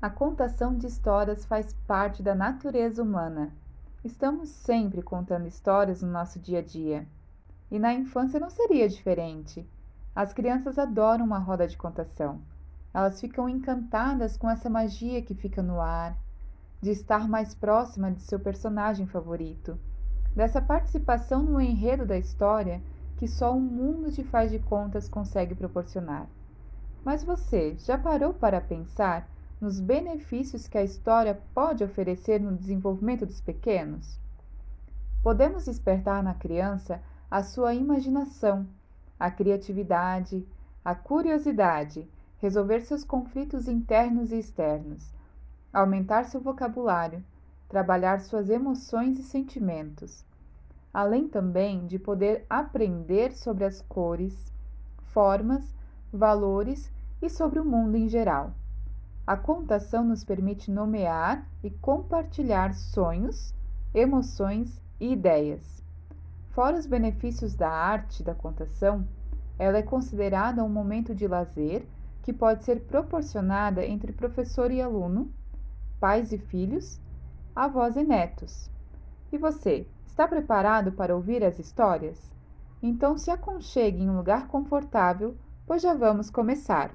A contação de histórias faz parte da natureza humana. Estamos sempre contando histórias no nosso dia a dia. E na infância não seria diferente. As crianças adoram uma roda de contação. Elas ficam encantadas com essa magia que fica no ar, de estar mais próxima de seu personagem favorito, dessa participação no enredo da história que só um mundo de faz de contas consegue proporcionar. Mas você já parou para pensar nos benefícios que a história pode oferecer no desenvolvimento dos pequenos? Podemos despertar na criança a sua imaginação, a criatividade, a curiosidade, resolver seus conflitos internos e externos, aumentar seu vocabulário, trabalhar suas emoções e sentimentos, além também de poder aprender sobre as cores, formas, valores e sobre o mundo em geral. A contação nos permite nomear e compartilhar sonhos, emoções e ideias. Fora os benefícios da arte da contação, ela é considerada um momento de lazer que pode ser proporcionada entre professor e aluno, pais e filhos, avós e netos. E você, está preparado para ouvir as histórias? Então se aconchegue em um lugar confortável, pois já vamos começar.